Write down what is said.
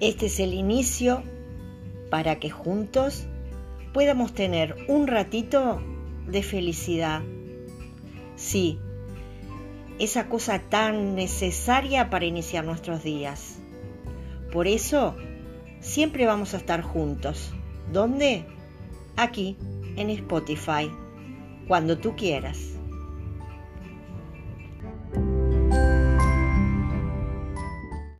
Este es el inicio para que juntos podamos tener un ratito de felicidad. Sí, esa cosa tan necesaria para iniciar nuestros días. Por eso, siempre vamos a estar juntos. ¿Dónde? Aquí, en Spotify, cuando tú quieras.